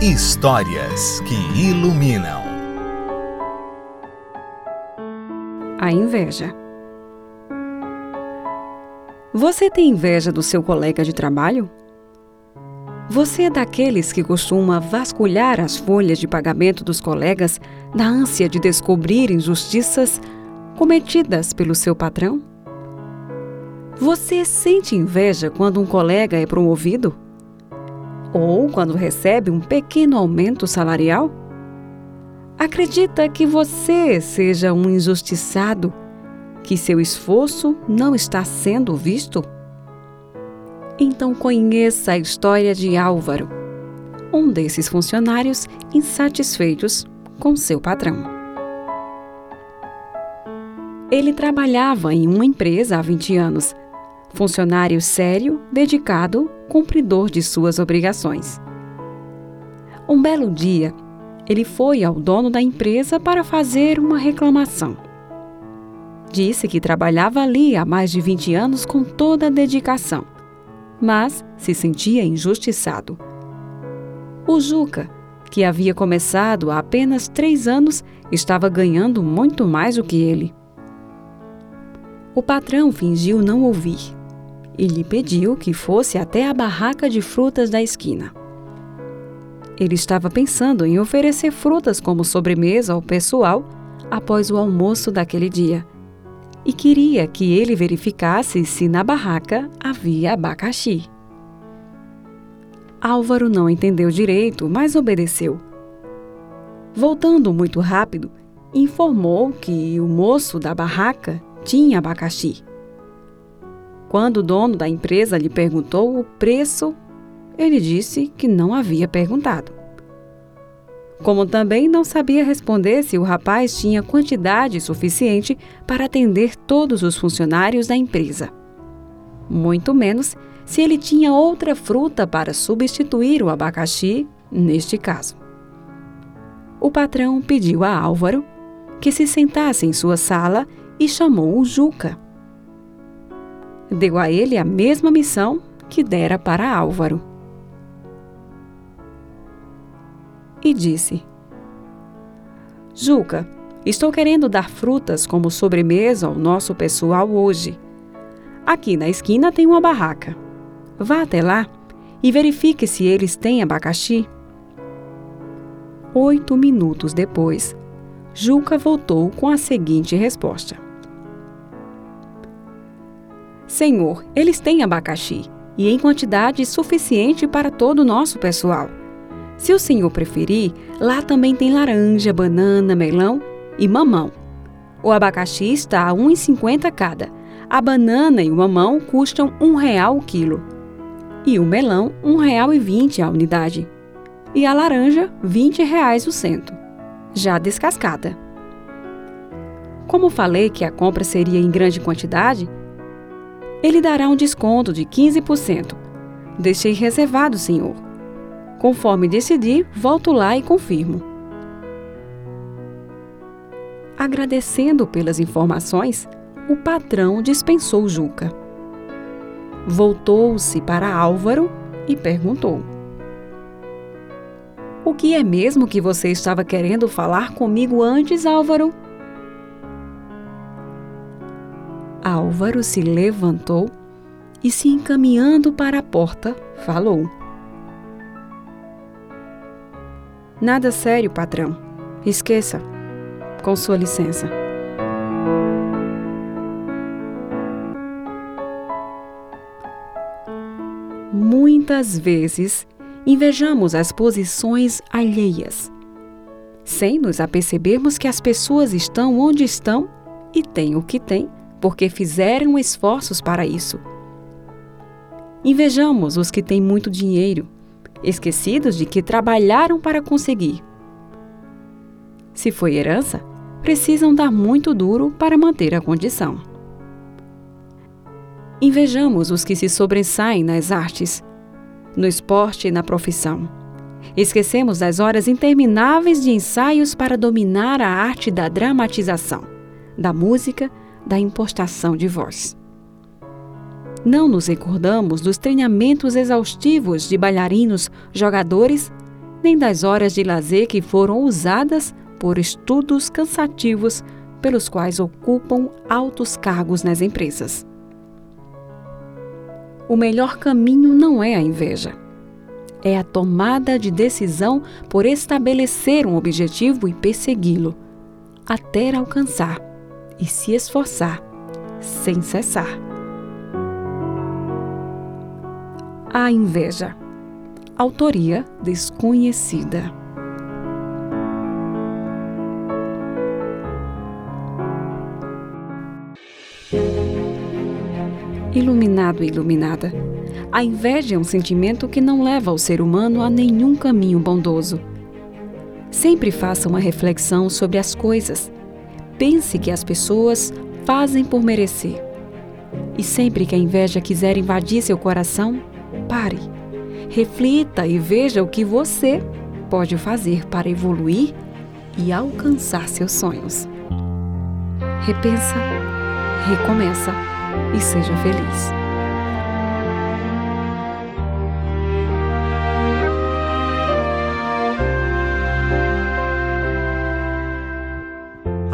Histórias que iluminam. A inveja. Você tem inveja do seu colega de trabalho? Você é daqueles que costuma vasculhar as folhas de pagamento dos colegas na ânsia de descobrir injustiças cometidas pelo seu patrão? Você sente inveja quando um colega é promovido? Ou quando recebe um pequeno aumento salarial? Acredita que você seja um injustiçado, que seu esforço não está sendo visto? Então conheça a história de Álvaro, um desses funcionários insatisfeitos com seu patrão. Ele trabalhava em uma empresa há 20 anos funcionário sério, dedicado, cumpridor de suas obrigações. Um belo dia, ele foi ao dono da empresa para fazer uma reclamação. Disse que trabalhava ali há mais de 20 anos com toda a dedicação, mas se sentia injustiçado. O Juca, que havia começado há apenas três anos, estava ganhando muito mais do que ele. O patrão fingiu não ouvir e lhe pediu que fosse até a barraca de frutas da esquina. Ele estava pensando em oferecer frutas como sobremesa ao pessoal após o almoço daquele dia e queria que ele verificasse se na barraca havia abacaxi. Álvaro não entendeu direito, mas obedeceu. Voltando muito rápido, informou que o moço da barraca tinha abacaxi quando o dono da empresa lhe perguntou o preço, ele disse que não havia perguntado. Como também não sabia responder se o rapaz tinha quantidade suficiente para atender todos os funcionários da empresa. Muito menos se ele tinha outra fruta para substituir o abacaxi, neste caso. O patrão pediu a Álvaro que se sentasse em sua sala e chamou o Juca deu a ele a mesma missão que dera para Álvaro. E disse: Juca, estou querendo dar frutas como sobremesa ao nosso pessoal hoje. Aqui na esquina tem uma barraca. Vá até lá e verifique se eles têm abacaxi. Oito minutos depois, Juca voltou com a seguinte resposta: Senhor, eles têm abacaxi e em quantidade suficiente para todo o nosso pessoal. Se o senhor preferir, lá também tem laranja, banana, melão e mamão. O abacaxi está a R$ 1,50 cada. A banana e o mamão custam um real o quilo. E o melão, R$ 1,20 a unidade. E a laranja, 20 reais o cento, já descascada. Como falei que a compra seria em grande quantidade, ele dará um desconto de 15%. Deixei reservado, senhor. Conforme decidi, volto lá e confirmo. Agradecendo pelas informações, o patrão dispensou Juca. Voltou-se para Álvaro e perguntou: O que é mesmo que você estava querendo falar comigo antes, Álvaro? Álvaro se levantou e, se encaminhando para a porta, falou: Nada sério, patrão. Esqueça. Com sua licença. Muitas vezes invejamos as posições alheias, sem nos apercebermos que as pessoas estão onde estão e têm o que têm porque fizeram esforços para isso. Invejamos os que têm muito dinheiro, esquecidos de que trabalharam para conseguir. Se foi herança, precisam dar muito duro para manter a condição. Invejamos os que se sobressaem nas artes, no esporte e na profissão. Esquecemos das horas intermináveis de ensaios para dominar a arte da dramatização, da música, da impostação de voz. Não nos recordamos dos treinamentos exaustivos de bailarinos, jogadores nem das horas de lazer que foram usadas por estudos cansativos pelos quais ocupam altos cargos nas empresas. O melhor caminho não é a inveja. É a tomada de decisão por estabelecer um objetivo e persegui-lo, até alcançar e se esforçar sem cessar. A inveja. Autoria desconhecida. Iluminado e iluminada. A inveja é um sentimento que não leva o ser humano a nenhum caminho bondoso. Sempre faça uma reflexão sobre as coisas. Pense que as pessoas fazem por merecer. E sempre que a inveja quiser invadir seu coração, pare. Reflita e veja o que você pode fazer para evoluir e alcançar seus sonhos. Repensa, recomeça e seja feliz.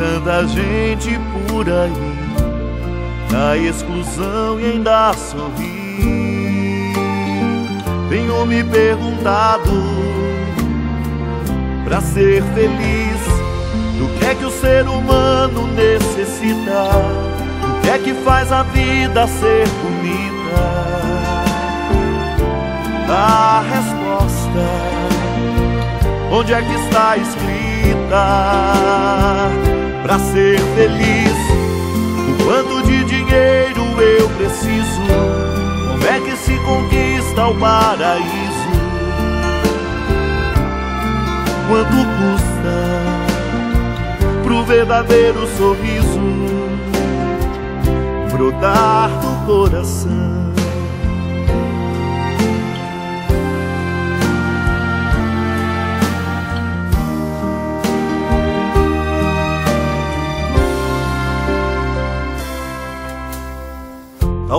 Tanta gente por aí na exclusão e ainda sorri. Tenho me perguntado para ser feliz do que é que o ser humano necessita, do que é que faz a vida ser bonita a resposta. Onde é que está escrita? Para ser feliz, o quanto de dinheiro eu preciso? Como é que se conquista o paraíso? Quanto custa pro verdadeiro sorriso brotar do coração?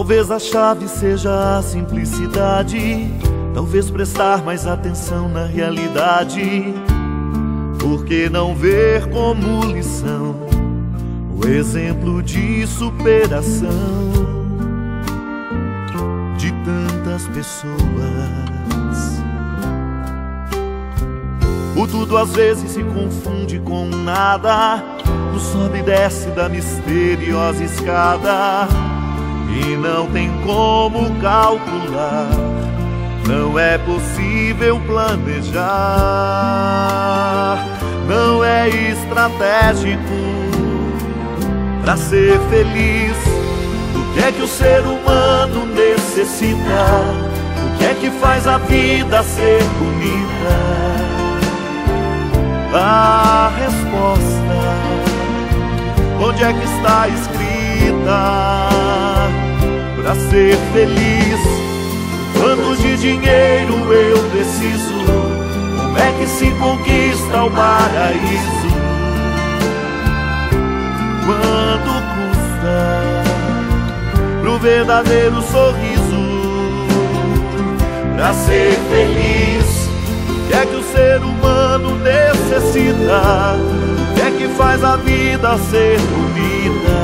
Talvez a chave seja a simplicidade, talvez prestar mais atenção na realidade. Por que não ver como lição o exemplo de superação de tantas pessoas? O tudo às vezes se confunde com nada, o sobe e desce da misteriosa escada e não tem como calcular. Não é possível planejar, não é estratégico para ser feliz. O que é que o ser humano necessita? O que é que faz a vida ser bonita? A resposta, onde é que está escrita? Para ser feliz. Quanto de dinheiro eu preciso? Como é que se conquista o paraíso? Quanto custa pro verdadeiro sorriso? Para ser feliz, o que é que o ser humano necessita? O que é que faz a vida ser bonita?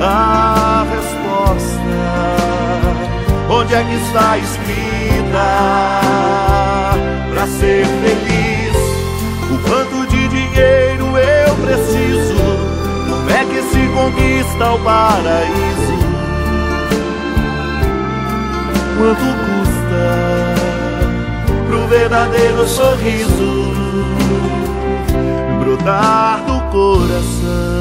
A resposta. Onde é que está escrita para ser feliz? O quanto de dinheiro eu preciso? Como é que se conquista o paraíso? Quanto custa pro verdadeiro sorriso brotar do coração?